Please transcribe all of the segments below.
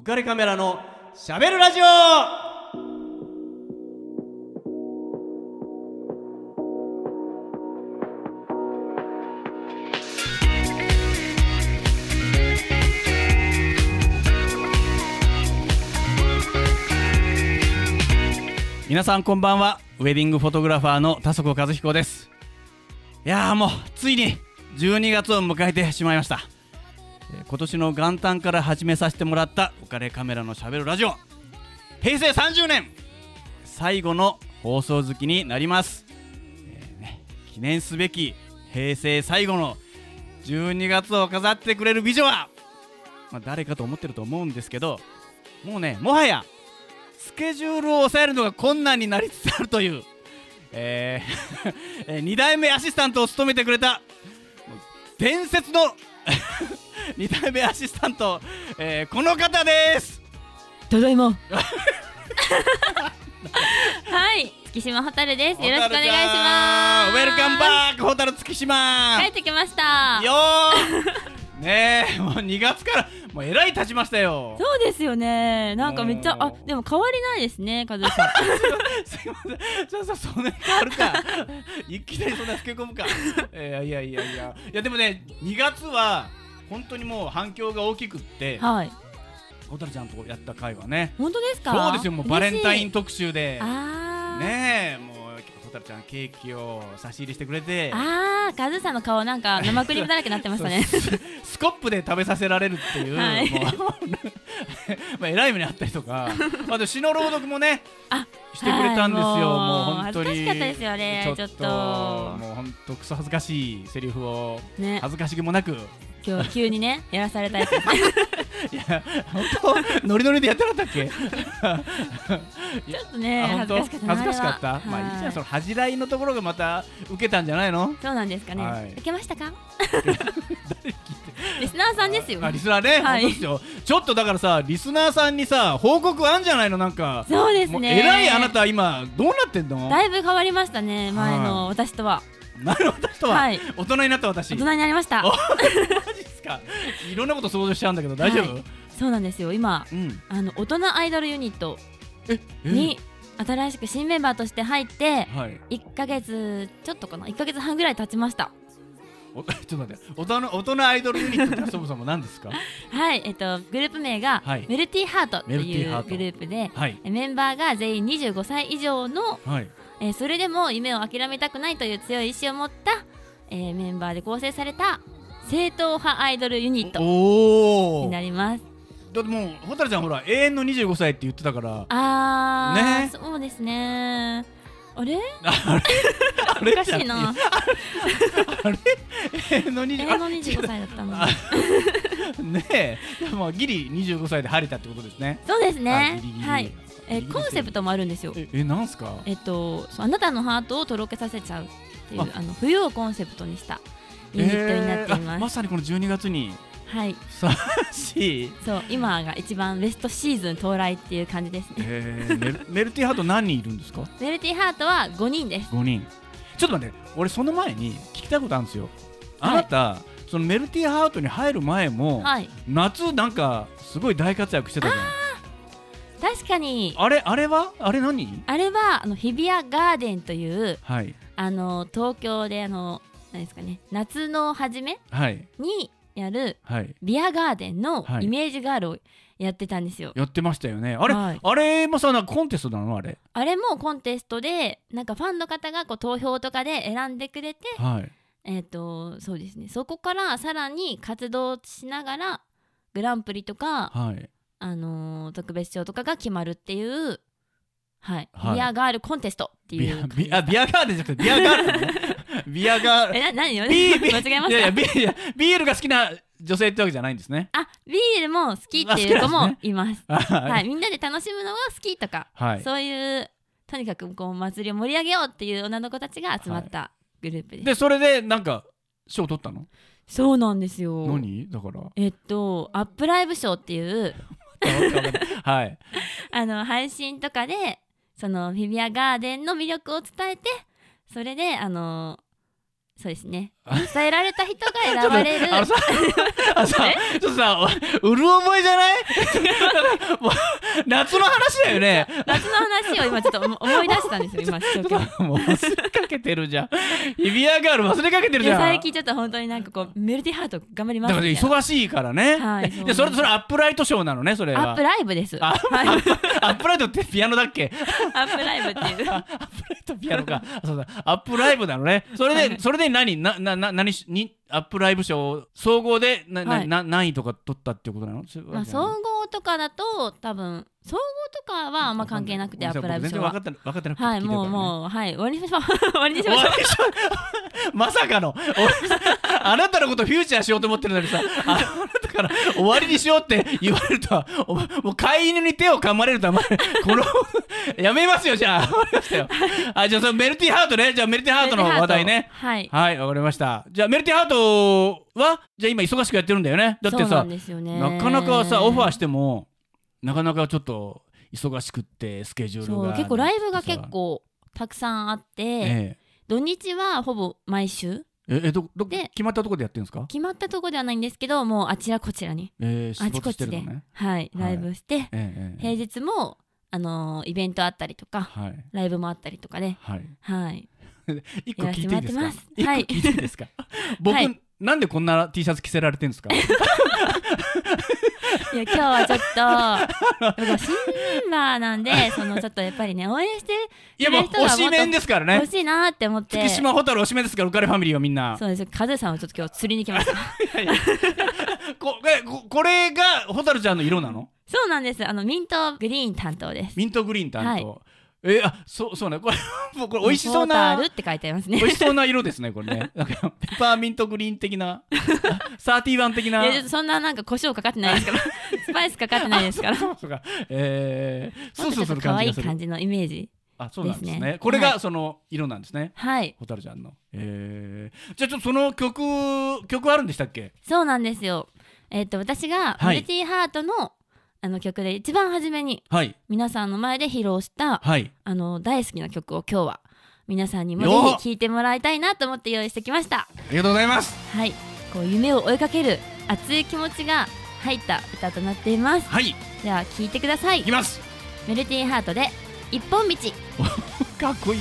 浮かれカメラのしゃべるラジオ。皆さんこんばんは。ウェディングフォトグラファーの田底和彦です。いやーもうついに12月を迎えてしまいました。今年の元旦から始めさせてもらった浮かれカメラのしゃべるラジオ。平成30年最後の放送月になります、えーね記念すべき平成最後の12月を飾ってくれる美女は、まあ、誰かと思ってると思うんですけどもうねもはやスケジュールを抑えるのが困難になりつつあるという、えー え2代目アシスタントを務めてくれた伝説の 2代目アシスタント、えーこの方です。ただいま。はい月島蛍です。よろしくお願いします。ウェルカムバックホタル月島。帰ってきました。よー。ねえもう2月からもうえらい経ちましたよ。そうですよね。なんかめっちゃあでも変わりないですね和義さん。すいません。じゃあさそんなに変わるか。いきなりそんなつけ込むか。えーいやいやいや。いやでもね2月は本当にもう反響が大きくってはい。ホタルちゃんとやった回はね。本当ですか？そうですよ。もうバレンタイン特集で。ねえもうホタルちゃんケーキを差し入れしてくれて。あー和義さんの顔なんか生クリームだらけになってましたね。ススコップで食べさせられるっていう、はい。まあ偉い目にあったりとか。あと詩の朗読もねあしてくれたんですよ、はいもう本当に。恥ずかしかったですよねちょっと。もう本当クソ恥ずかしいセリフをね。恥ずかしげもなく。今日急にねやらされたやつですね いや本当ノリノリでやってなかったっけ？ちょっとね恥ずかしかった恥ずかしかった？まあいいじゃん。はその恥じらいのところがまた受けたんじゃないの？そうなんですかね、はい。受けましたか？リスナーさんですよあリスナーね、はい。本当ですよ。ちょっとだからさリスナーさんにさ報告あんじゃないの？なんか。そうですね。偉いあなた今どうなってんの？だいぶ変わりましたね前の私とは。なるほど人は、はい。大人になった私。大人になりました。おマジっすか？いろんなこと想像しちゃうんだけど大丈夫、はい。そうなんですよ。今うん。あの大人アイドルユニットええ？に新しく新メンバーとして入ってはい。1ヶ月ちょっとかな？1ヶ月半ぐらい経ちました。お ちょっと待って。大人大人アイドルユニットってそもそも何ですか？はいえっとグループ名がはい。メルティハートってメルテいうグループではい。えメンバーが全員25歳以上のはい。えーそれでも夢を諦めたくないという強い意志を持ったえーメンバーで構成された正統派アイドルユニットになります。だってもう蛍ちゃんほら永遠の25歳って言ってたから。あー、ね。そうですね。あれ？あおかしいな。あれ？永遠の20永遠の25歳だったのあ ねえ。でもギリ25歳で晴れたってことですね。そうですあねはい。えコンセプトもあるんですよ。ええなんすか？えっとあなたのハートをとろけさせちゃうっていうあ。あの冬をコンセプトにしたユニットになっていえー。あま、ますさにこの12月に。はい。そう今が一番ベストシーズン到来っていう感じですね。えー、メルメルティハート何人いるんですか？メルティハートは5人です。5人。ちょっと待って俺その前に聞きたいことあるんですよ。あなた、そのメルティハートに入る前も、はい。夏なんかすごい大活躍してたじゃん。確かに。あれあれは？あれ何？あれはあの日比谷ガーデンというはい。あの東京であの何ですかね。夏の初めはい。にやるはい。ビアガーデンのはい。イメージガールをやってたんですよ、やってましたよね。あれ、はい。あれもさなんかコンテストなの？あれ。あれもコンテストでなんかファンの方がこう投票とかで選んでくれてはい。えっ、とそうですね。そこからさらに活動しながらグランプリとか、はい。あのー特別賞とかが決まるっていうはい、はい。ビアガールコンテストっていうビアビアガーデンじゃなくてビアガールねビアガールえな何よビービ 間違えまいやいやいやビールが好きな女性ってわけじゃないんですね。あビールも好きっていう子もいます。ははい、みんなで楽しむのが好きとか、はい。そういうとにかくこう祭りを盛り上げようっていう女の子たちが集まったグループです、でそれでなんか賞取ったの？そうなんですよ。何？だから。えっとアップライブショーっていう はい。あの配信とかでそのフィビアガーデンの魅力を伝えてそれであのそうですね。伝えられた人が選ばれる。あのさあのさちょっとさうる覚えじゃない？夏の話だよね。夏の話を今ちょっと思思い出したんですよ今一生懸命。もう忘れかけてるじゃん。日比谷ガール忘れかけてるじゃん。最近ちょっと本当になんかこうメルティハート頑張ります忙しいからね、はいでそれそれアップライトショーなのねそれは。アップライブです。アップライトってピアノだっけ？アップライブっていう。アップライトピアノか。あそうだ。アップライブなのね。それで、はい。それで何？ななな何しにアップライブ賞総合でな、なはい。な何位とか取ったっていうことなの？まあ総合とかだと多分総合とかはあんま関係なくてアップライブ賞は全然分かって分かってなくてはいもううもうはい。終わりましょう。終わりにしましょう。まさかの。俺あなたのことフューチャーしようと思ってるのにさああなたから終わりにしようって言われるとはおもう飼い犬に手を噛まれるとはまこのやめますよじゃあ。わかりましたよ。あじゃあそのメルティハートね。じゃあメルティハートの話題ね。はい。はいわかりました。じゃあメルティハートはじゃあ今忙しくやってるんだよね。だってさそうなんですよね。なかなかさオファーしてもなかなかちょっと忙しくってスケジュールが。そう結構ライブがさ。結構たくさんあって、え。土日はほぼ毎週えええどどで決まったところでやってるんですか？決まったとこではないんですけどもうあちらこちらにえー、あちこちで、はいはい。ライブして、ええええ平日もあのーイベントあったりとかはい。ライブもあったりとかではい。はい。一個聞いていいですか？やらせてもらってます。はい一個聞いていいですか？僕、はいなんでこんな T シャツ着せられてるんですか？いや今日はちょっとシンメンバーなんでそのちょっとやっぱりね応援していやもう推しメンですからね。欲しいなって思って。月島ホタル推しメンですから浮かれファミリーはみんな。そうです。カズさんをちょっと今日釣りに来ました。こ えここれがホタルちゃんの色なの？そうなんです。あのミントグリーン担当です。ミントグリーン担当、はいえあそうそうね。これ もうこれ美味しそうポータなールって書いてありますね。美味しそうな色ですねこれね。なんかペパーミントグリーン的な。サーティワン的な。いやそんななんか胡椒かかってないですから。スパイスかかってないですから。そうそうかえー、スースーする。可愛い感じがする感じのイメージあそうなんですね。ね。これがはその色なんですね、はい。ホタルちゃんの。えー、じゃあちょっとその曲曲あるんでしたっけ？そうなんですよ。えっ、と私がはい。メルティーハートのあの曲で一番初めにはい。皆さんの前で披露したはい。あの大好きな曲を今日は皆さんにもぜひ聴いてもらいたいなと思って用意してきました。ありがとうございます。はい。こう夢を追いかける熱い気持ちが入った歌となっています。はい。では聴いてください。いきます。メルティーハートで一本道。かっこいい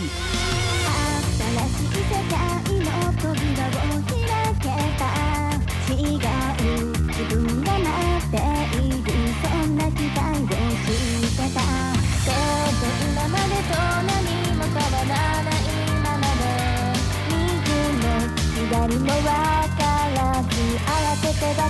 もわからず慌ててば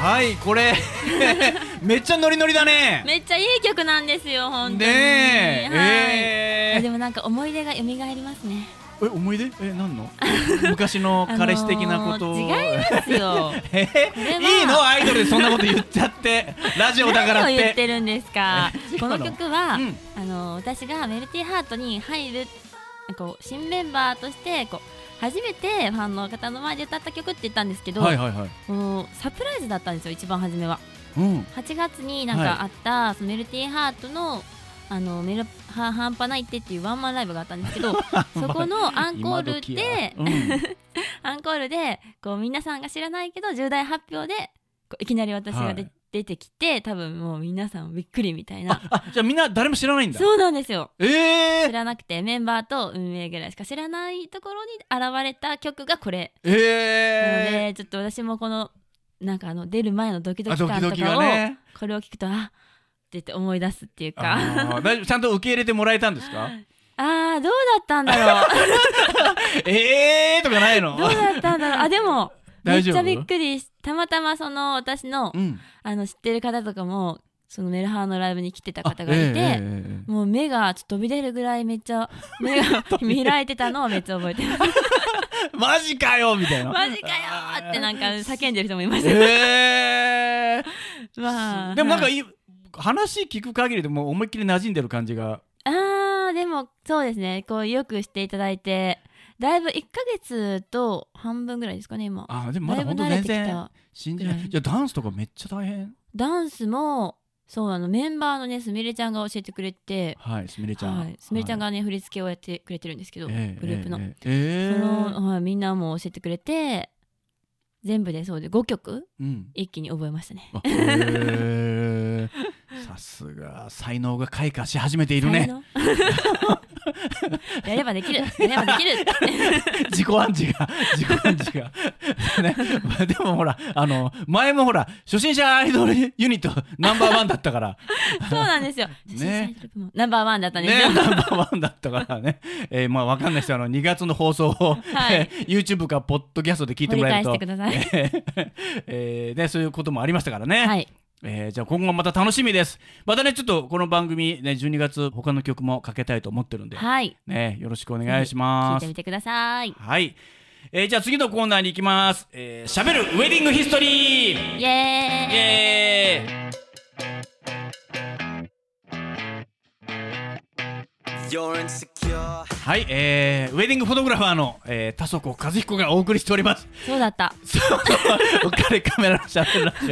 はいこれ。めっちゃノリノリだね。めっちゃいい曲なんですよ本当に。ねえ。はい。えー。でもなんか思い出が蘇りますね。え思い出？え何の？昔の彼氏的なこと。を、あのー違いますよ。え？いいの？アイドルでそんなこと言っちゃって。ラジオだからっ何を言てってるんですか？この？の曲は、うん。あの私がメルティーハートに入るこう新メンバーとしてこう初めてファンの方の前で歌った曲って言ったんですけど、はいはいはい。サプライズだったんですよ一番初めは。うん。8月になんかあった、そのメルティーハートのあのメルは半端ないってっていうワンマンライブがあったんですけど そこのアンコールでうん。アンコールでこう皆さんが知らないけど重大発表でこういきなり私がで、はい出てきて多分もう皆さんびっくりみたいな。あじゃあみんな誰も知らないんだ。そうなんですよ。えー、知らなくてメンバーと運営ぐらいしか知らないところに現れた曲がこれ、なのえでちょっと私もこのなんかあの出る前のドキー、ドキ感とかを、がね。これを聞くとあっって思い出すっていうか。大丈夫？ちゃんと受け入れてもらえたんですか？あーどうだったんだろう。えーとかないの？どうだったんだろう。あでもめっちゃびっくりしたまたまその私のうん。あの知ってる方とかもそのメルハーのライブに来てた方がいて、あええええええ。もう目がちょっと飛び出るぐらいめっちゃ 目が開いてたのをめっちゃ覚えてます。マジかよみたいな。マジかよーってなんか叫んでる人もいましたよえ。まあー、でもなんかはい。い話聞く限りでもう思いっきり馴染んでる感じが。あーでもそうですね。こうよくしていただいてだいぶ1ヶ月と半分ぐらいですかね今。あーでもまだ本当だいぶ慣れて全然きた信じない。ダンスとかめっちゃ大変？ダンスもそうあのメンバーのねすみれちゃんが教えてくれて。はいすみれちゃん。はい、すみれちゃんががね、振り付けをやってくれてるんですけど、グええループの、ええええ。その、はい、みんなも教えてくれて全部でそうで5曲？うん。一気に覚えましたね。さすが。才能が開花し始めているね やればできる。やればできる。自己暗示が自己暗示が。ね。まあでもほらあの前もほら初心者アイドルユニットナンバーワンだったから。そうなんですよ。ね。ナンバーワンだったんですねよ、ナンバーワンだったからね、えー、まあわかんない人はあの2月の放送を、はい。えー YouTube かポッドキャストで聞いてもらえると。えそういうこともありましたからね、はいえーじゃあ今後また楽しみです。またねちょっとこの番組ね12月他の曲もかけたいと思ってるんで、はい。ね、よろしくお願いし聞ます。いてみてください。はい、えーじゃあ次のコーナーに行きます。えーしゃべるウェディングヒストリー。イイエーイエーイ。You're insecure. はい、えー、ウェディングフォトグラファーの、えー、田底和彦がお送りしております。そうだった。そうおかれカメラのしゃべるラジ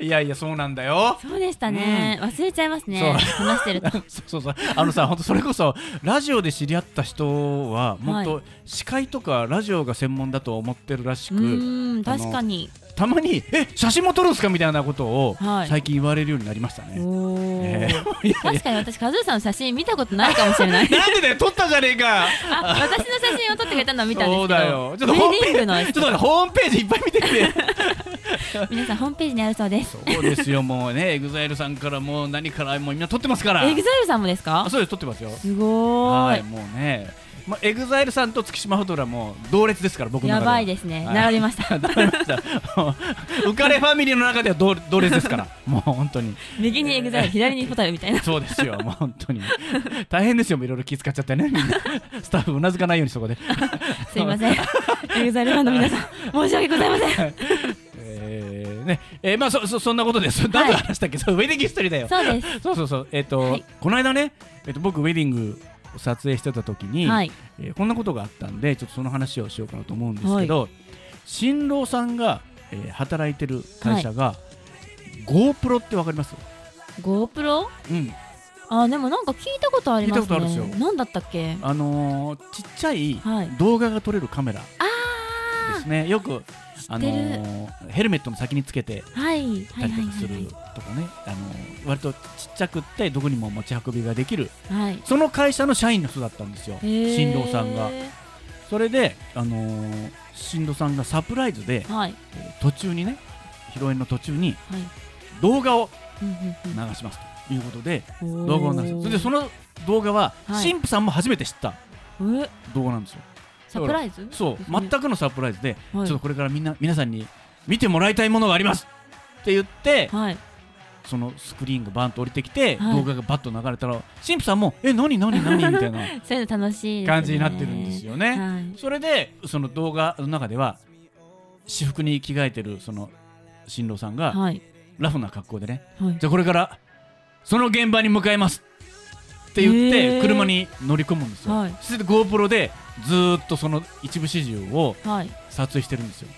オいやいやそうなんだよ。そうでしたね、忘れちゃいますね。話してると。そうそうそう。あのさ本当それこそラジオで知り合った人はもっと司会とかラジオが専門だと思ってるらしうく、ーん確かにたまにえ写真も撮るんですかみたいなことをはい。最近言われるようになりましたね、えー。確かに私カズーさんの写真見たことないかもしれない。なんでだよ撮ったじゃねえか。あ私の写真を撮ってくれたのは見たんですけど。そうだよ。ちょっとホームページちょっとホームページいっぱい見てくれ 皆さんホームページにあるそうです。そうですよもうね。エグザイルさんからもう何からもうみんな撮ってますから。エグザイルさんもですか？あそうです撮ってますよ。すごーい。はいもうねまあ、エグザイルさんと月島ホタルも同列ですから僕の中やでは。ばいですね。はい。並びました。浮かれファミリーの中では同同列ですから。もう本当に。右にエグザイル左にホタルみたいな。そうですよ。もう本当に。大変ですよ。いろいろ気遣っちゃってね。みんな。スタッフうなずかないようにそこで。すいません。エグザイルファンの皆さん申し訳ございません。えーね。えーまあそそそんなことです。何で話したっけ、そうウェディングヒストリーだよ。そうです。そうそうそう。えっ、と、はい。この間ね、えっと僕ウェディングを撮影してた時に、はい。えーこんなことがあったんでちょっとその話をしようかなと思うんですけど、新郎さんが、えー働いてる会社が、GoPro ってわかります？GoPro? うん。あでもなんか聞いたことありますね。聞いたことあるんですよ。何だったっけ？あのーちっちゃいはい。動画が撮れるカメラであすね。よくあのーヘルメットの先につけてたりとかするとかね、あのー割とちっちゃくってどこにも持ち運びができる。はい。はいその会社の社員の人だったんですよ。新郎さんが。それで、あのー新郎さんがサプライズで、はい。えー途中にね披露宴の途中にはい。動画を流しますということでうん動画を流す。それでその動画ははい。神父さんも初めて知ったえ？動画なんですよサプライズ？そう。ね。全くのサプライズでちょはいっとこれからみんな皆さんに見てもらいたいものがあります。って言ってはい。そのスクリーンがバンと降りてきて、はい。動画がバッと流れたら神父さんも「え何何何?」みたいな。そういうの楽しい感じになってるんですよね。はい。それでその動画の中では私服に着替えてるその新郎さんがはい。ラフな格好でね。はい。じゃあこれからその現場に向かいますって言っへてー。車に乗り込むんですよ、はい。そして GoPro でずーっとその一部始終をはい。撮影してるんですよ。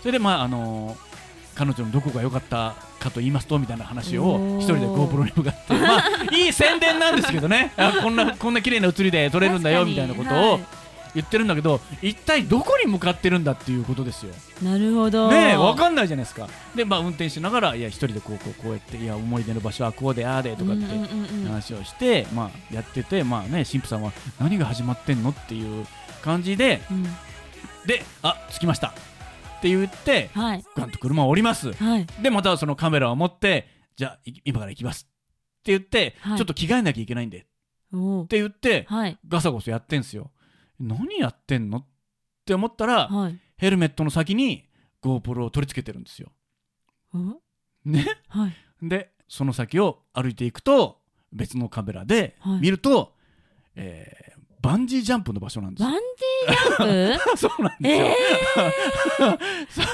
それでまああのー彼女のどこが良かったかと言いますとみたいな話を一人で GoPro に向かって。まあいい宣伝なんですけどね。あこんなこんな綺麗な写りで撮れるんだよみたいなことを言ってるんだけど一体どこに向かってるんだっていうことですよ。なるほど。ねえわかんないじゃないですか。でまあ運転しながらいや一人でこうこうこうやっていや思い出の場所はこうでああでとかって話をして、まあやっててまあね神父さんは何が始まってんのっていう感じでうん。であ着きました。って言ってはい。ガンと車を降ります。はい。でまたそのカメラを持ってじゃあい今から行きます。って言って、はい。ちょっと着替えなきゃいけないんで。って言ってはい。ガサゴソやってんすよ何やってんの？って思ったらはい。ヘルメットの先に GoPro を取り付けてるんですよ。おね？はい。でその先を歩いていくと別のカメラではい。見ると、えーバンジージャンプの場所なんですよ。バンジージャンプ？そうなんですよ、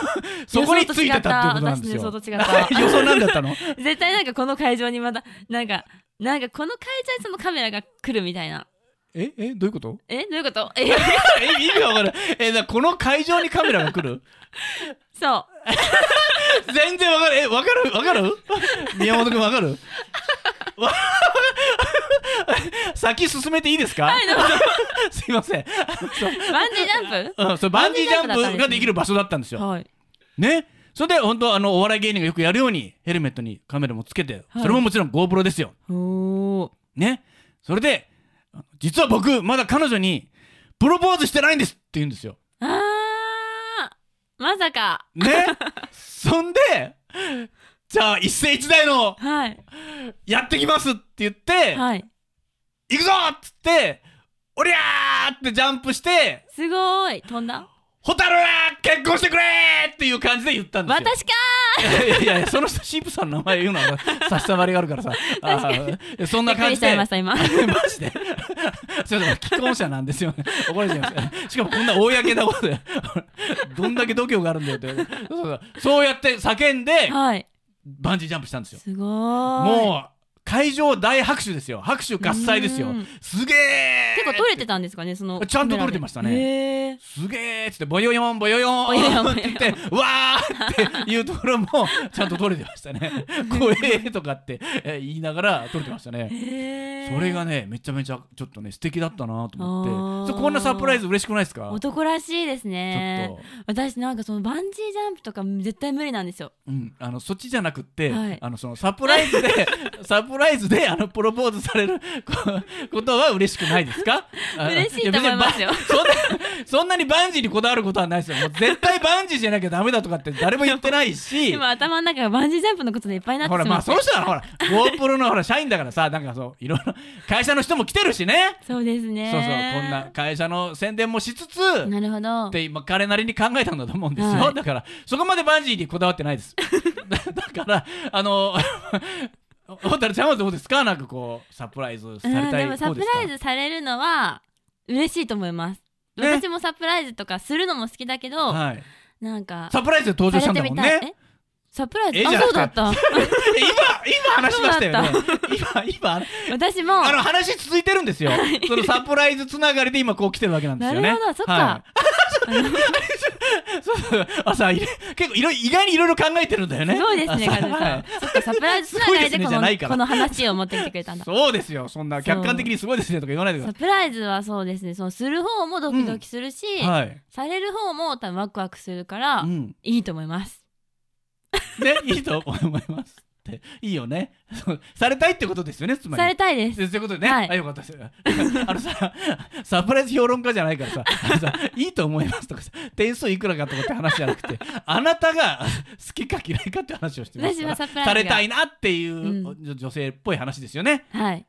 そそこについてたっていうことなんですよ。予想と違った。予想なんだったの？絶対なんかこの会場にまたなんかなんかこの会場にそのカメラが来るみたいなええどういうこと？えどういうこと？え え意味わかるえだからこの会場にカメラが来るそう。全然わかるえわかる？わかる？宮本君わかる？わ 先進めていいですか、はいどうぞ。すいません。バンジージャンプ？うん、それバンジージャンプができる場所だったんですよ。はい。ね？それで本当あのお笑い芸人がよくやるようにヘルメットにカメラもつけて、はい。それももちろん GoPro ですよ。ね？それで実は僕まだ彼女にプロポーズしてないんですって言うんですよ。あーまさか。ね？そんでじゃあ一世一代のはい。やってきますって言って、はい。行くぞっつっておりゃーってジャンプしてすごい。飛んだ？ホタル結婚してくれーっていう感じで言ったんですよ。私かいやいやいやその人神父さんの名前言うのは差し障りがあるからさあーそんな感じで。ゃいました今。マジで。それでも既婚者なんですよね。怒られちゃいますしかもこんな公なことで。どんだけ度胸があるんだよって。そうそう。そうやって叫んではい。バンジージャンプしたんですよ。すごーい。もう会場大拍手ですよ。拍手喝采ですよ。うん。すげえ結構撮れてたんですかねその。ちゃんと撮れてましたね。すげえっつってボヨヨンボヨヨン。って言ってわーっていうところもちゃんと撮れてましたね。怖えとかってえ言いながら撮れてましたね。えそれがねめちゃめちゃちょっとね素敵だったなと思って。こんなサプライズ嬉しくないですか？男らしいですちょねっと、私なんかそのバンジージャンプとか絶対無理なんですよ。うん、あのそっちじゃなくって、はい。あのそのサプライズでサプ ライズであのプロポーズされる こことは嬉しくないですか？あ嬉しいと思いますよ。そんなそんなにバンジーにこだわることはないですよ。もう絶対バンジーじゃなきゃダメだとかって誰も言ってないし。今 頭の中がバンジージャンプのことでいっぱいになってほらまあその人はほら GoPro のほら社員だからさなんかそういろいろ会社の人も来てるしね。そうですね。そうそうこんな会社の宣伝もしつつなるほど。って今彼なりに考えたんだと思うんですよ、はい。だからそこまでバンジーにこだわってないです。だ だからあの蛍ちゃんはどうですかなんかこうサプライズされうんたいでもサプライズされるのは嬉しいと思います、私もサプライズとかするのも好きだけど、はい、なんかサプライズで登場したんだもんされてみたいねサプライズあそうだった今今話しましたよね今今私もあの話続いてるんですよそのサプライズつながりで今こう来てるわけなんですよねなるほどそっか、はいそうそう。あさい結構いろ意外にいろいろ考えてるんだよね。すごいですね、あカズさん。か、サプライズつながりですねでこのこの話を持ってきてくれたんだ。そうですよそんな客観的にすごいですねとか言わないでくだサプライズはそうですね、そのする方もドキドキするし、される方も多分ワクワクするから、うん。いいと思います。ね、いいと思いますって。いいよね。されたいってことですよね、つまり。されたいです。でそういうことでね、はいあよかったです あのさサプライズ評論家じゃないからささいいと思いますとかさ点数いくらかとかって話じゃなくてあなたが好きか嫌いかって話をしてますからされたいなっていう、うん女女性っぽい話ですよねはい。なる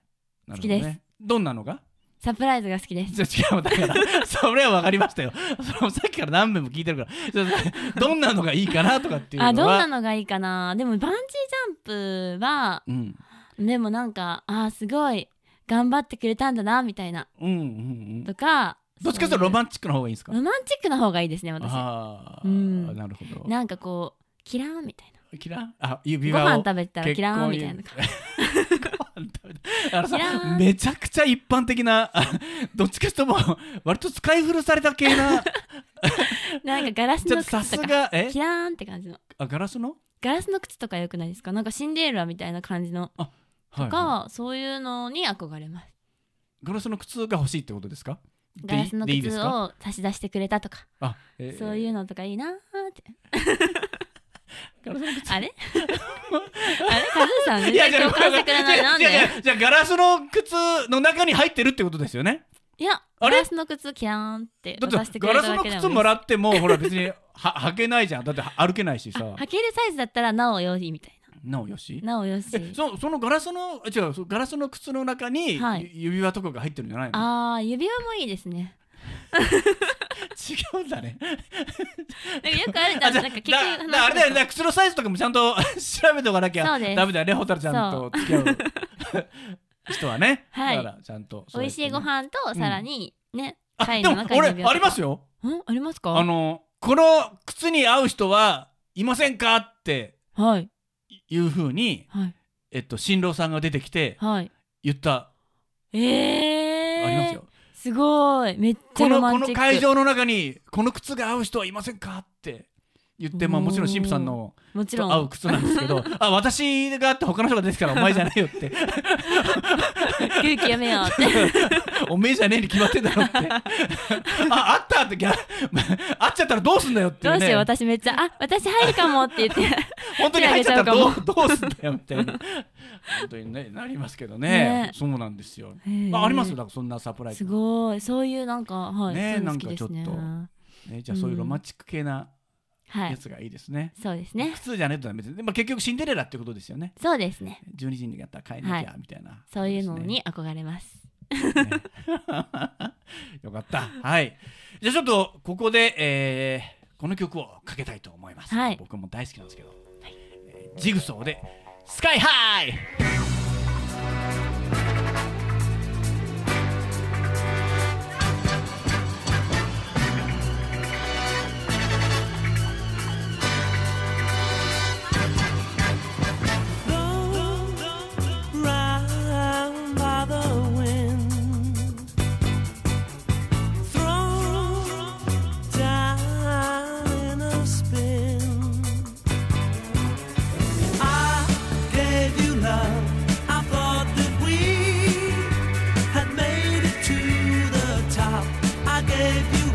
ほど好きですねどんなのが？サプライズが好きです。違うだからそれは分かりましたよ。そのさっきから何遍も聞いてるから。どんなのがいいかなとかっていうのは。あどんなのがいいかな。でもバンジージャンプはうん。でもなんかあーすごい頑張ってくれたんだなみたいな。うんうんうん。とかどっちかというとロンマンチックな方がいいんですか？ロマンチックな方がいいですね私。ああ、うん。なるほど。なんかこうキラーンみたいキランあ指なご輪を飯食べたらキラーンみたいなあのさめちゃくちゃ一般的なあ どっちかともう割と使い古された系な。なんかガラスのちょっとさす靴とかがえ？キラーンって感じの。あガラスの？ガラスの靴とかよくないですか？なんかシンデレラみたいな感じの。はいはい。が、そういうのに憧れます。ガラスの靴が欲しいってことですか？ガラスの靴を差し出してくれたとか。あ、えー。そういうのとかいいなーってあれ？あれ？カズーさん全いやじゃあ然共感してくれないなんであじゃあガラスの靴の中に入ってるってことですよね？いやガラスの靴キラーンってだ渡しってくれただけで靴もらっってもほら別には 履けないじゃん。だって歩けないしさ。履けるサイズだったらなおよしみたいな。およし？ななおよし。えそそのガラスのあ違うガラスの靴の中に、はい。ゆ指輪とかが入ってるんじゃないの？あー指輪もいいですね違うんだね。なんかよくあるじゃん。なんか結局だだあれだよね。靴のサイズとかもちゃんと 調べておかなきゃ。ダメだよね。ホタルちゃんと付き合う人はね、はい。だからちゃんと美味しいご飯とさらにねあ貝でも俺ありますよ。ん？ありますか？あのこの靴に合う人はいませんかってはい。いうふうに、はい。えっと、新郎さんが出てきてはい。言った、えー、ありますよすごい。めっちこのこゃロマンチック。の会場の中にこの靴が合う人はいませんかって。言って、まあ、もちろん神父さんのもちろん。と合う靴なんですけど あ私があって他の人が出てきたらお前じゃないよって。空気やめようって。おめえじゃねえに決まってんだろって。ああったってギャあっちゃったらどうすんだよってどうしよう私めっちゃあ私入るかもって言って。本当に入っちゃったらど手うどうすんだよみたいな。本当にねなりますけどね。ね。そうなんですよ。ああります？よだからそんなサプライズ。すごい。そういうなんかはい、ねそういうの好きですねなんかちょっね、じゃあそういうロマンチック系なはいやつがいいですね、そうですね。普通じゃねえとダメです。でも結局シンデレラってことですよね。そうですね。12時にやったら帰んなきゃみたいな、そういうのに憧れます。よかった。はい。じゃあちょっとここで、えーこの曲をかけたいと思います、はい。僕も大好きなんですけど、えージグソーで「スカイハイ!」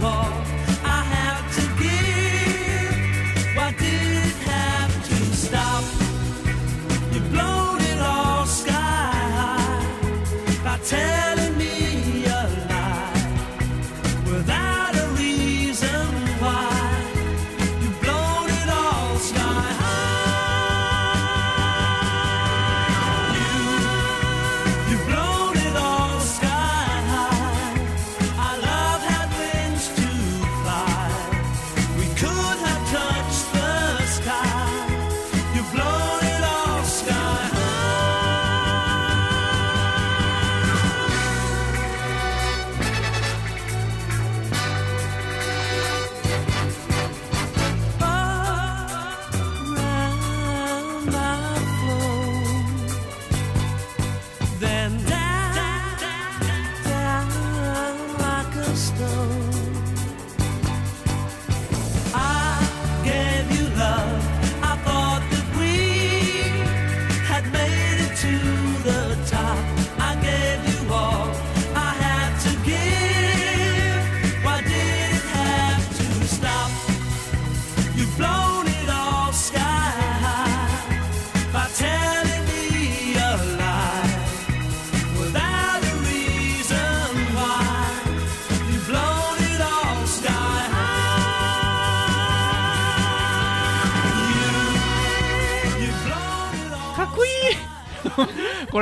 我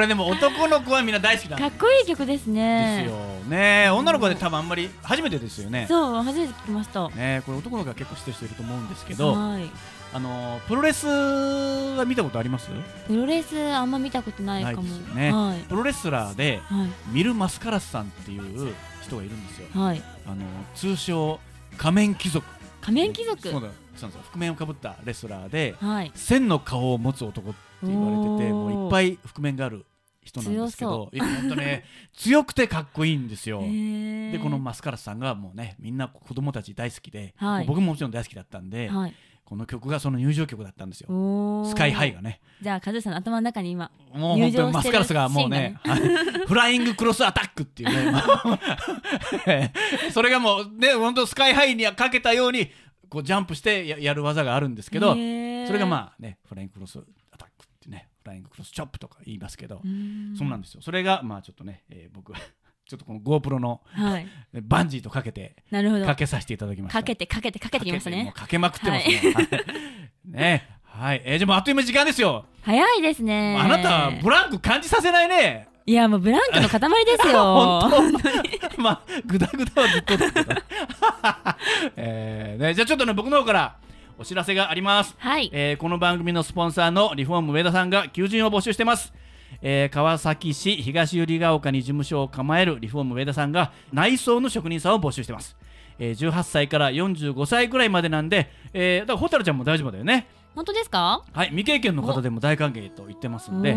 れでも男の子はみんな大好きなんでかっこいい曲ですすねよね。女の子で多分あんまり初めてですよね。そう初めて聞きました。ねこれ男の子が結構知ってる人いると思うんですけどはい。あのプロレスは見たことあります？プロレスあんま見たことないかも。ですよね。はい。プロレスラーではい。ミル・マスカラスさんっていう人がいるんですよ。はい。あの通称仮面貴族。仮面貴族？そうだそうなんですよ。覆面をかぶったレスラーではい。千の顔を持つ男って言われててもういっぱい覆面がある人なんですけど強いや本当ね 強くてかっこいいんですよ。でこのマスカラスさんがもうねみんな子供たち大好きで、はい。僕ももちろん大好きだったんで、はい。この曲がその入場曲だったんですよ。スカイハイがね。じゃあカズーさんの頭の中に今もう本当にマスカラスがもうねはい。フライングクロスアタックっていうね それがもうね本当スカイハイにかけたようにこうジャンプしてややる技があるんですけどそれがまあねフライングクロスアタックライングクロスチョップとか言いますけど、そうなんですよ。それがまあちょっとね、えー僕は ちょっとこの GoPro のはい。バンジーとかけてなるほど。かけさせていただきました。かけてかけてかけてきましたね。うかけまくってますね、はい。ね。はい、えー、じゃあもうあっという間に時間ですよ、早いですね。あなたブランク感じさせないね。いやもうブランクの塊ですよ。本まあグダグダはずっとだけど。えーね、じゃあちょっとね僕の方からお知らせがあります。はい。えーこの番組のスポンサーのリフォーム上田さんが求人を募集してます、えー川崎市東百合ヶ丘に事務所を構えるリフォーム上田さんが内装の職人さんを募集してます、えー18歳から45歳ぐらいまでなんで、えーだから蛍ちゃんも大丈夫だよね。本当ですか？はい未経験の方でも大歓迎と言ってますんで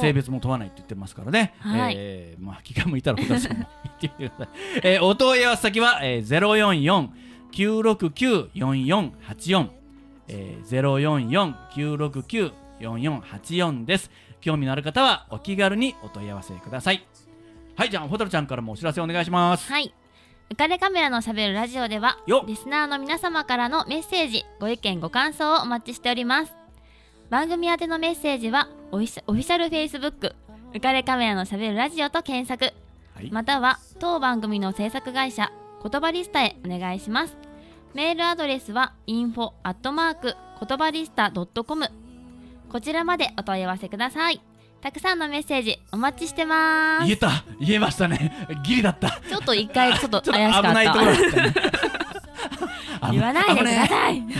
性別も問わないって言ってますからね、はい。えーまあ気が向いたら蛍さんも言ってみてください、えーお問い合わせ先は、えー、044-969-4484えー、044-969-4484です。興味のある方はお気軽にお問い合わせください。はいじゃあ蛍ちゃんからもお知らせお願いします。はい。浮かれカメラのしゃべるラジオではリスナーの皆様からのメッセージご意見ご感想をお待ちしております。番組宛てのメッセージはオフィシオフィシャルフェイスブック浮かれカメラのしゃべるラジオと検索。はい。または当番組の制作会社言葉リスタへお願いしますメールアドレスは info アットマーク言葉リスタ .com こちらまでお問い合わせください。たくさんのメッセージお待ちしてます。言えた。言えましたね。ギリだった。ちょっと一回ちょっとちょっと危怪しかったないところだったね言わないでください。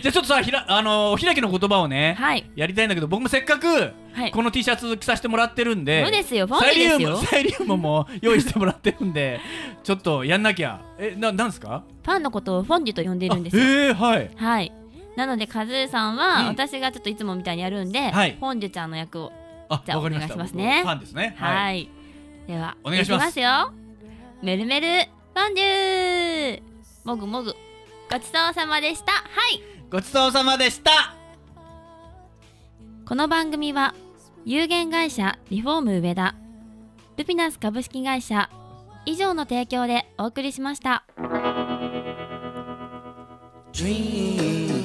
じゃあちょっとさひらあのー、開きの言葉をね、はい。やりたいんだけど僕もせっかくはい。この T シャツ着させてもらってるんで、そうですよ。ファンサイリウムデですよサイリウムも用意してもらってるんでちょっとやんなきゃ。えななんですか？ファンのことをフォンデュと呼んでいるんです。よあえー、はい。はい。なのでカズーさんは、うん。私がちょっといつもみたいにやるんで、はい。フォンデュちゃんの役をあじゃあお願いしますね。僕ファンですね。はい、ではお願いします。きよ。メルメルフォンデュもぐもぐ。ごちそうさまでした。はい。ごちそうさまでした。この番組は有限会社リフォーム上田ルピナス株式会社以上の提供でお送りしました。Dream,